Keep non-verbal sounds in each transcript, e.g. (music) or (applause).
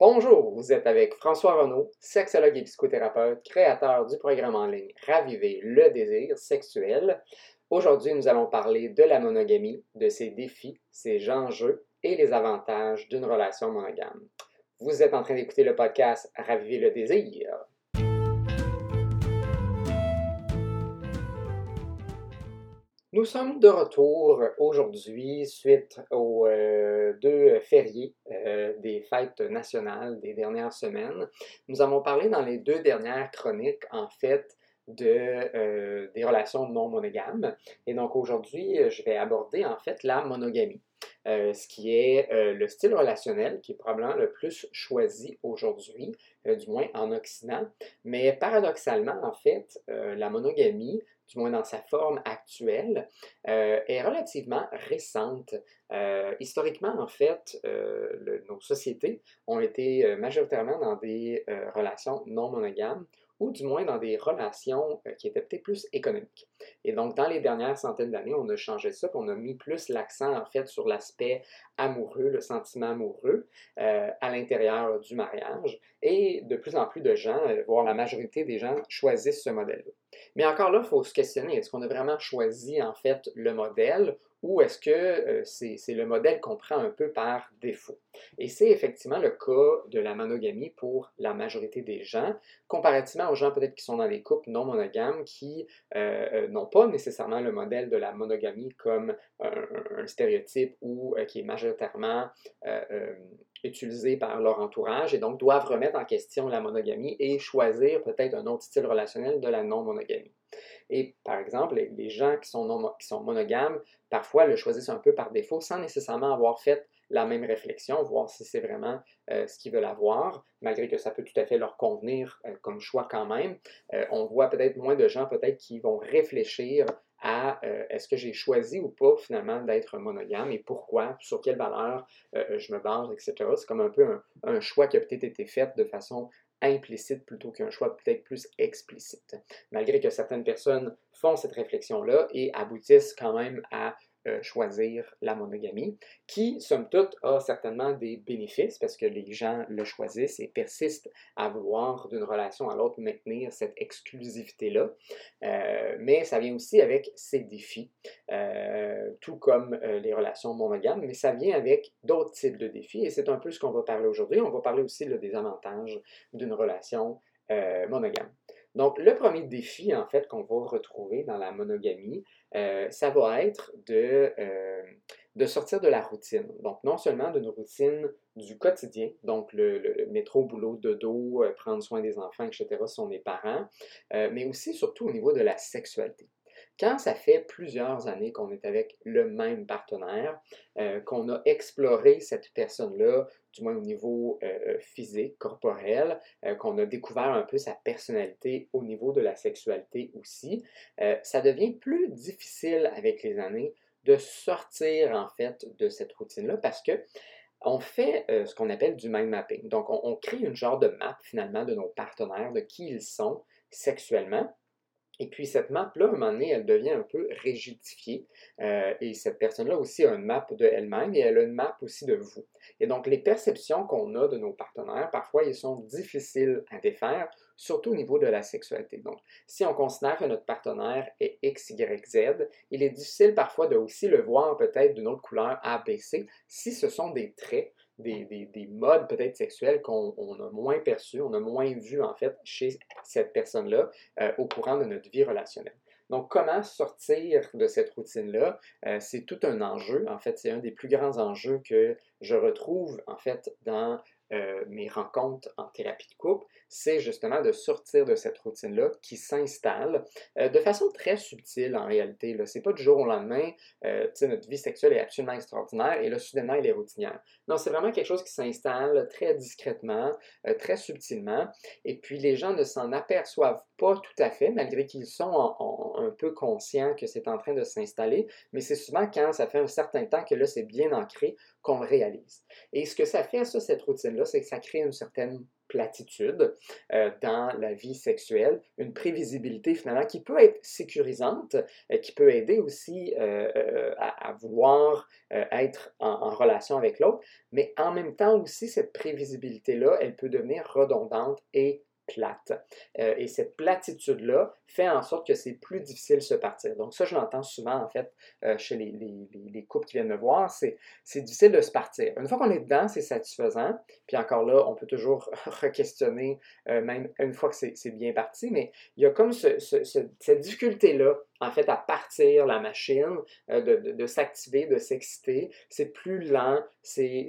Bonjour, vous êtes avec François Renaud, sexologue et psychothérapeute, créateur du programme en ligne Raviver le désir sexuel. Aujourd'hui, nous allons parler de la monogamie, de ses défis, ses enjeux et les avantages d'une relation monogame. Vous êtes en train d'écouter le podcast Raviver le désir. Nous sommes de retour aujourd'hui suite aux euh, deux fériés euh, des fêtes nationales des dernières semaines. Nous avons parlé dans les deux dernières chroniques, en fait, de, euh, des relations non monogames. Et donc aujourd'hui, je vais aborder en fait la monogamie. ce qui est le style relationnel qui est probablement le plus choisi aujourd'hui, du moins en Occident. Mais paradoxalement, en fait, la monogamie du moins dans sa forme actuelle, euh, est relativement récente. Euh, historiquement, en fait, euh, nos sociétés ont été majoritairement dans des relations non monogames ou du moins dans des relations qui étaient peut-être plus économiques. Et donc, dans les dernières centaines d'années, on a changé ça, on a mis plus l'accent, en fait, sur l'aspect amoureux, le sentiment amoureux à l'intérieur du mariage. Et de plus en plus de gens, voire la majorité des gens, choisissent ce modèle-là. Mais encore là, il faut se questionner, est-ce qu'on a vraiment choisi en fait le modèle ou est-ce que euh, c'est le modèle qu'on prend un peu par défaut? Et c'est effectivement le cas de la monogamie pour la majorité des gens, comparativement aux gens peut-être qui sont dans des couples non monogames qui euh, euh, n'ont pas nécessairement le modèle de la monogamie comme un, stéréotype ou qui est majoritairement utilisé par leur entourage et donc doivent remettre en question la monogamie et choisir peut-être un autre style relationnel de la non-monogamie. Et par exemple, les gens qui sont, monogames, parfois le choisissent un peu par défaut sans nécessairement avoir fait la même réflexion, voir si c'est vraiment euh, ce qu'ils veulent avoir, malgré que ça peut tout à fait leur convenir euh, comme choix quand même. Euh, on voit peut-être moins de gens peut-être qui vont réfléchir à est-ce que j'ai choisi ou pas finalement d'être monogame et pourquoi, sur quelle valeur je me base, etc. C'est comme un peu un choix qui a peut-être été fait de façon implicite plutôt qu'un choix peut-être plus explicite. Malgré que certaines personnes font cette réflexion-là et aboutissent quand même à euh, choisir la monogamie, qui, somme toute, a certainement des bénéfices parce que les gens le choisissent et persistent à vouloir d'une relation à l'autre maintenir cette exclusivité-là. Euh, mais ça vient aussi avec ses défis, euh, tout comme les relations monogames, mais ça vient avec d'autres types de défis et c'est un peu ce qu'on va parler aujourd'hui. On va parler aussi des avantages d'une relation monogame. Donc, le premier défi, en fait, qu'on va retrouver dans la monogamie, euh, ça va être de, euh, de sortir de la routine. Donc, non seulement d'une routine du quotidien, donc le, métro, boulot, dodo, euh, prendre soin des enfants, etc., sont les parents, mais aussi, surtout, au niveau de la sexualité. Quand ça fait plusieurs années qu'on est avec le même partenaire, euh, qu'on a exploré cette personne-là, du moins au niveau euh, euh, physique, corporel, qu'on a découvert un peu sa personnalité au niveau de la sexualité aussi, ça devient plus difficile avec les années de sortir en fait de cette routine-là parce que on fait ce qu'on appelle du mind mapping. Donc, on, on crée une genre de map finalement de nos partenaires, de qui ils sont sexuellement. Et puis cette map-là, à un moment donné, elle devient un peu rigidifiée. Euh, et cette personne-là aussi a une map de elle-même et elle a une map aussi de vous. Et donc les perceptions qu'on a de nos partenaires, parfois, ils sont difficiles à défaire, surtout au niveau de la sexualité. Donc si on considère que notre partenaire est X, Y, Z, il est difficile parfois de aussi le voir peut-être d'une autre couleur A, B, C, si ce sont des traits des, modes peut-être sexuels qu'on a moins perçus, on a moins vu en fait chez cette personne-là euh, au courant de notre vie relationnelle. Donc, comment sortir de cette routine-là? Euh, c'est tout un enjeu. En fait, c'est un des plus grands enjeux que je retrouve en fait dans euh, mes rencontres en thérapie de couple, c'est justement de sortir de cette routine-là qui s'installe euh, de façon très subtile en réalité. Ce n'est pas du jour au lendemain, euh, notre vie sexuelle est absolument extraordinaire et là, soudainement, elle est routinière. Non, c'est vraiment quelque chose qui s'installe très discrètement, très subtilement, et puis les gens ne s'en aperçoivent pas tout à fait, malgré qu'ils sont un peu conscients que c'est en train de s'installer, mais c'est souvent quand ça fait un certain temps que là, c'est bien ancré qu'on le réalise. Et ce que ça fait, ça, cette c'est que ça crée une certaine platitude euh, dans la vie sexuelle, une prévisibilité finalement qui peut être sécurisante, et qui peut aider aussi euh, à, vouloir être en, relation avec l'autre, mais en même temps aussi cette prévisibilité-là, elle peut devenir redondante et plate. Euh, et cette platitude-là fait en sorte que c'est plus difficile de se partir. Donc ça, je l'entends souvent, en fait, euh, chez les, les, les, couples qui viennent me voir, c'est difficile de se partir. Une fois qu'on est dedans, c'est satisfaisant. Puis encore là, on peut toujours (laughs) re-questionner, euh, même une fois que c'est bien parti, mais il y a comme ce, cette difficulté-là en fait, à partir la machine, de, de, de s'activer, de s'exciter. C'est plus lent, c'est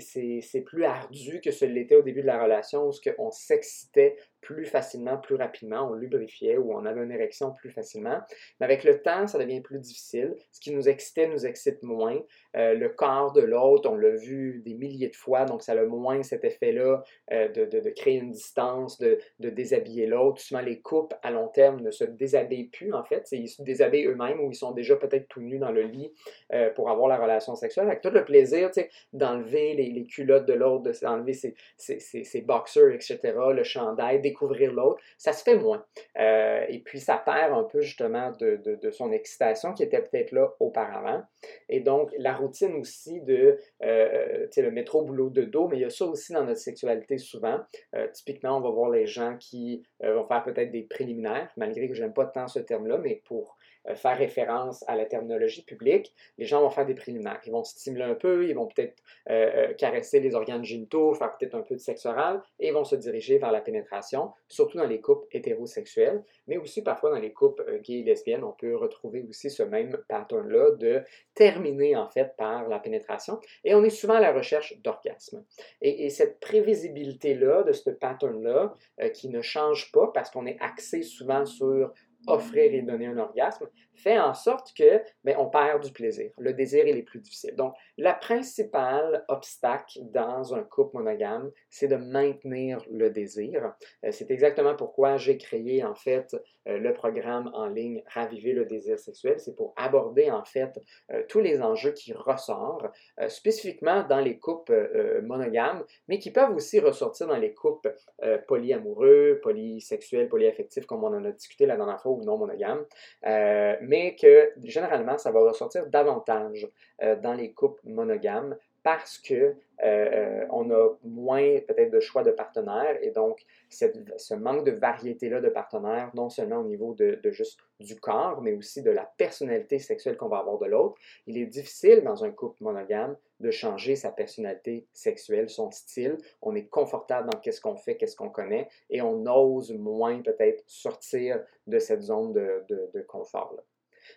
plus ardu que ce l'était au début de la relation où on s'excitait plus facilement, plus rapidement, on lubrifiait ou on avait une plus facilement. Mais avec le temps, ça devient plus difficile. Ce qui nous excitait nous excite moins. Euh, le corps de l'autre, on l'a vu des milliers de fois, donc ça a moins cet effet-là euh, de, de, créer une distance, de, de déshabiller l'autre. Souvent, les couples à long terme ne se déshabillent plus, en fait. Ils se déshabillent eux-mêmes ou ils sont déjà peut-être tout nus dans le lit euh, pour avoir la relation sexuelle. Avec tout le plaisir d'enlever les, culottes de l'autre, d'enlever ses, ses, boxers, etc., le chandail, découvrir l'autre, ça se fait moins. Et puis, ça perd un peu justement de, son excitation qui était peut-être là auparavant. Et donc, la routine aussi de, euh, le métro boulot de dos, mais il y a ça aussi dans notre sexualité souvent. Euh, typiquement, on va voir les gens qui euh, vont faire peut-être des préliminaires, malgré que j'aime pas tant ce terme-là, mais pour faire référence à la terminologie publique, les gens vont faire des préliminaires. Ils vont stimuler un peu, ils vont peut-être euh, euh, caresser les organes génitaux, faire peut-être un peu de sexe oral, et ils vont se diriger vers la pénétration, surtout dans les couples hétérosexuels, mais aussi parfois dans les couples gays et lesbiennes, on peut retrouver aussi ce même pattern-là de terminer en fait par la pénétration, et on est souvent à la recherche d'orgasme. Et, et, cette prévisibilité-là, de ce pattern-là, qui ne change pas parce qu'on est axé souvent sur offrir et donner un orgasme, fait en sorte que ben, on perd du plaisir. Le désir il est plus difficile. Donc, la principale obstacle dans un couple monogame, c'est de maintenir le désir. Euh, c'est exactement pourquoi j'ai créé en fait euh, le programme en ligne Raviver le désir sexuel. C'est pour aborder en fait euh, tous les enjeux qui ressortent, spécifiquement dans les couples monogames, mais qui peuvent aussi ressortir dans les couples polyamoureux, polysexuels, polyaffectifs, comme on en a discuté la dernière fois, ou non monogames mais que généralement, ça va ressortir davantage euh, dans les couples monogames parce que euh, euh, on a moins peut-être de choix de partenaires et donc ce manque de variété-là de partenaires, non seulement au niveau de, juste du corps, mais aussi de la personnalité sexuelle qu'on va avoir de l'autre, il est difficile dans un couple monogame de changer sa personnalité sexuelle, son style. On est confortable dans qu'est-ce qu'on fait, qu'est-ce qu'on connaît, et on ose moins peut-être sortir de cette zone de, de, de confort-là.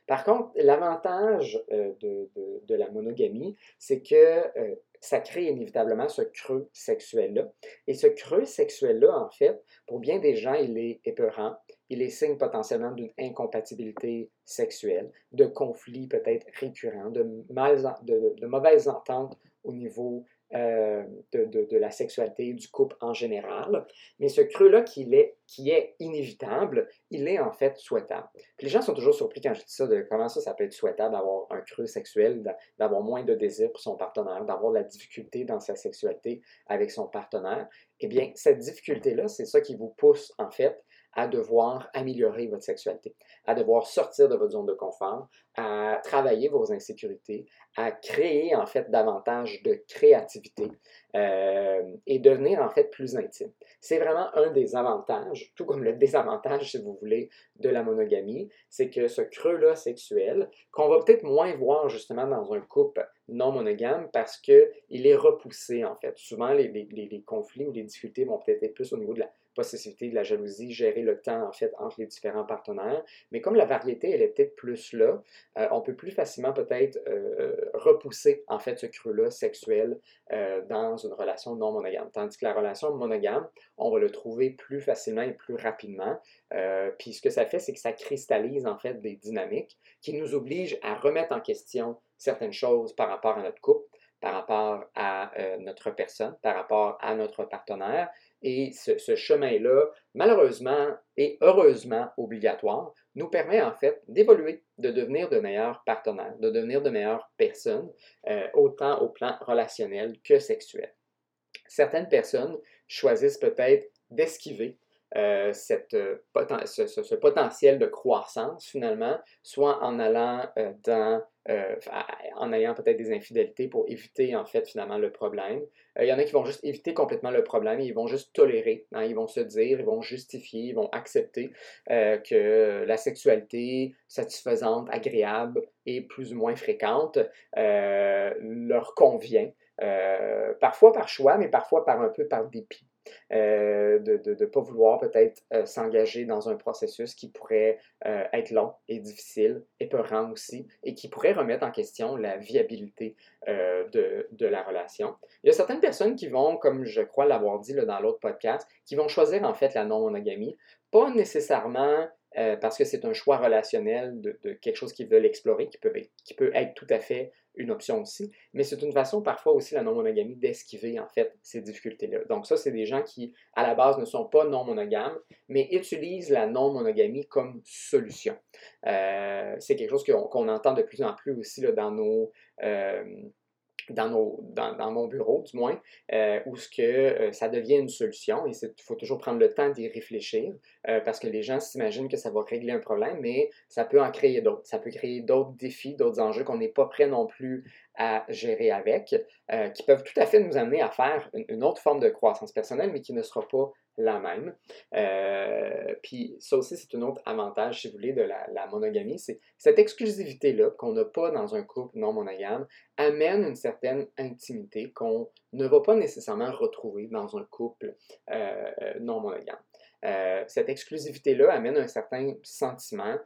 Par contre, l'avantage euh, de, la monogamie, c'est que euh, ça crée inévitablement ce creux sexuel-là. Et ce creux sexuel-là, en fait, pour bien des gens, il est épeurant. Il est signe potentiellement d'une incompatibilité sexuelle, de conflits peut-être récurrents, de, mauvaises ententes au niveau euh, de, la sexualité du couple en général. Mais ce creux-là qui est, qui est inévitable, il est en fait souhaitable. les gens sont toujours surpris quand je dis ça, de comment ça, ça peut être souhaitable d'avoir un creux sexuel, d'avoir moins de désir pour son partenaire, d'avoir de la difficulté dans sa sexualité avec son partenaire. Eh bien, cette difficulté-là, c'est ça qui vous pousse en fait à devoir améliorer votre sexualité, à devoir sortir de votre zone de confort, à travailler vos insécurités, à créer en fait davantage de créativité euh, et devenir en fait plus intime. C'est vraiment un des avantages, tout comme le désavantage si vous voulez, de la monogamie, c'est que ce creux-là sexuel, qu'on va peut-être moins voir justement dans un couple non monogame parce qu'il est repoussé en fait. Souvent les, les, les conflits ou les difficultés vont peut-être être plus au niveau de la possessivité, de la jalousie, gérer le temps en fait entre les différents partenaires. Mais comme la variété, elle est peut-être plus là, euh, on peut plus facilement peut-être euh, repousser en fait ce creux-là sexuel euh, dans une relation non monogame. Tandis que la relation monogame, on va le trouver plus facilement et plus rapidement. puis ce que ça fait, c'est que ça cristallise en fait des dynamiques qui nous obligent à remettre en question certaines choses par rapport à notre couple par rapport à notre personne, par rapport à notre partenaire. Et ce, chemin-là, malheureusement et heureusement obligatoire, nous permet en fait d'évoluer, de devenir de meilleurs partenaires, de devenir de meilleures personnes, autant au plan relationnel que sexuel. Certaines personnes choisissent peut-être d'esquiver euh, euh, ce, potentiel de croissance finalement, soit en allant euh, dans, en ayant peut-être des infidélités pour éviter en fait finalement le problème. Il y en a qui vont juste éviter complètement le problème, ils vont juste tolérer, hein, ils vont se dire, ils vont justifier, ils vont accepter que la sexualité satisfaisante, agréable et plus ou moins fréquente leur convient. parfois par choix, mais parfois par un peu par dépit. Euh, de ne pas vouloir peut-être euh, s'engager dans un processus qui pourrait euh, être long et difficile, épeurant aussi, et qui pourrait remettre en question la viabilité de, de, la relation. Il y a certaines personnes qui vont, comme je crois l'avoir dit dans l'autre podcast, qui vont choisir en fait la non-monogamie, pas nécessairement parce que c'est un choix relationnel de, de, quelque chose qu'ils veulent explorer, qui peut, qui peut être tout à fait une option aussi, mais c'est une façon parfois aussi la non-monogamie d'esquiver en fait ces difficultés-là. Donc ça, c'est des gens qui à la base ne sont pas non-monogames, mais utilisent la non-monogamie comme solution. Euh, c'est quelque chose qu'on entend de plus en plus aussi là, dans nos... Euh, dans, nos, dans, mon bureau, du moins, euh, où ce que euh, ça devient une solution et il faut toujours prendre le temps d'y réfléchir euh, parce que les gens s'imaginent que ça va régler un problème, mais ça peut en créer d'autres. Ça peut créer d'autres défis, d'autres enjeux qu'on n'est pas prêt non plus à gérer avec, qui peuvent tout à fait nous amener à faire une, autre forme de croissance personnelle, mais qui ne sera pas la même. Euh, puis ça aussi, c'est un autre avantage, si vous voulez, de la, monogamie. C'est cette exclusivité-là qu'on n'a pas dans un couple non monogame amène une certaine intimité qu'on ne va pas nécessairement retrouver dans un couple euh, non monogame. Euh, cette exclusivité-là amène un certain sentiment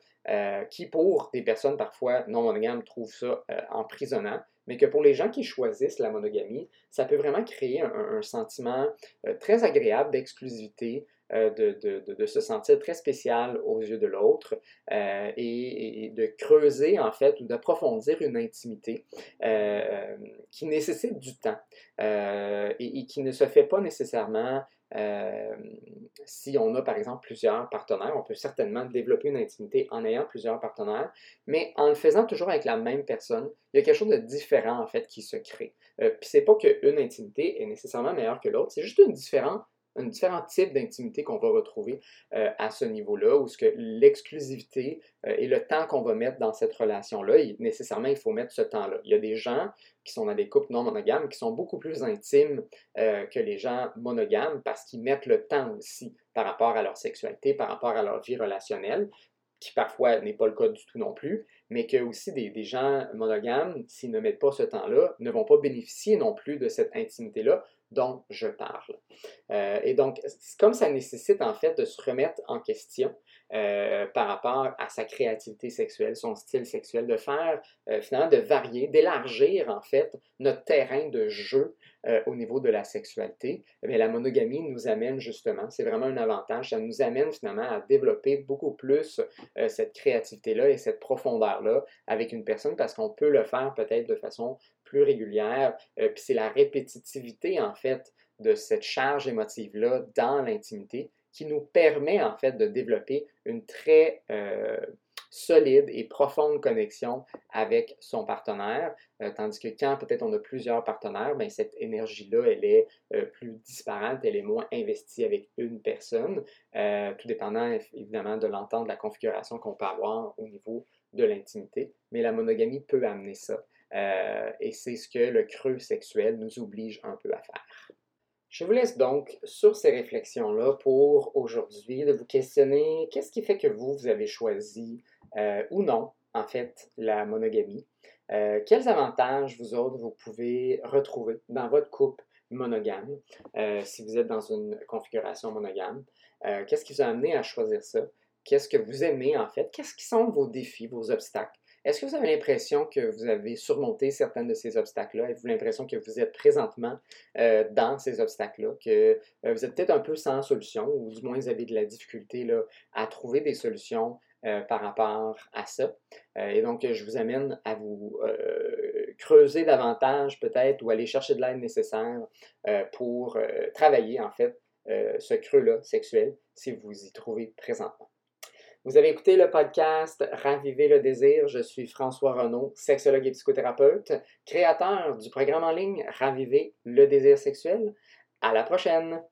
qui, pour des personnes parfois non monogames, trouvent ça emprisonnant mais que pour les gens qui choisissent la monogamie, ça peut vraiment créer un, sentiment euh, très agréable d'exclusivité, euh, de, se sentir très spécial aux yeux de l'autre euh, et, de creuser en fait ou d'approfondir une intimité qui nécessite du temps et, qui ne se fait pas nécessairement euh, si on a par exemple plusieurs partenaires, on peut certainement développer une intimité en ayant plusieurs partenaires, mais en le faisant toujours avec la même personne, il y a quelque chose de différent en fait qui se crée. Euh, Puis c'est pas qu'une intimité est nécessairement meilleure que l'autre, c'est juste une différence un différent type d'intimité qu'on va retrouver euh, à ce niveau-là, où ce que l'exclusivité euh, et le temps qu'on va mettre dans cette relation-là, nécessairement, il faut mettre ce temps-là. Il y a des gens qui sont dans des couples non monogames qui sont beaucoup plus intimes euh, que les gens monogames parce qu'ils mettent le temps aussi par rapport à leur sexualité, par rapport à leur vie relationnelle qui parfois n'est pas le cas du tout non plus, mais que aussi des, des gens monogames, s'ils ne mettent pas ce temps-là, ne vont pas bénéficier non plus de cette intimité-là dont je parle. Euh, et donc, comme ça nécessite en fait de se remettre en question euh, par rapport à sa créativité sexuelle, son style sexuel, de faire euh, finalement de varier, d'élargir en fait notre terrain de jeu au niveau de la sexualité, mais eh la monogamie nous amène justement, c'est vraiment un avantage, ça nous amène finalement à développer beaucoup plus cette créativité-là et cette profondeur-là avec une personne parce qu'on peut le faire peut-être de façon plus régulière. Euh, puis c'est la répétitivité, en fait, de cette charge émotive-là dans l'intimité qui nous permet, en fait, de développer une très euh, solide et profonde connexion avec son partenaire, euh, tandis que quand peut-être on a plusieurs partenaires, bien, cette énergie-là, elle est plus disparate, elle est moins investie avec une personne, tout dépendant évidemment de l'entente, de la configuration qu'on peut avoir au niveau de l'intimité, mais la monogamie peut amener ça. Euh, et c'est ce que le creux sexuel nous oblige un peu à faire. Je vous laisse donc sur ces réflexions-là pour aujourd'hui de vous questionner qu'est-ce qui fait que vous, vous avez choisi euh, ou non, en fait, la monogamie? Euh, quels avantages, vous autres, vous pouvez retrouver dans votre couple monogame, si vous êtes dans une configuration monogame? Qu'est-ce qui vous a amené à choisir ça? Qu'est-ce que vous aimez, en fait? Qu'est-ce qui sont vos défis, vos obstacles? Est-ce que vous avez l'impression que vous avez surmonté certains de ces obstacles-là? Avez-vous l'impression que vous êtes présentement euh, dans ces obstacles-là, que euh, vous êtes peut-être un peu sans solution, ou du moins vous avez de la difficulté là, à trouver des solutions euh, par rapport à ça? et donc, je vous amène à vous creuser davantage peut-être ou aller chercher de l'aide nécessaire pour travailler en fait ce creux-là sexuel si vous y trouvez présentement. Vous avez écouté le podcast Raviver le désir. Je suis François Renaud, sexologue et psychothérapeute, créateur du programme en ligne Raviver le désir sexuel. À la prochaine!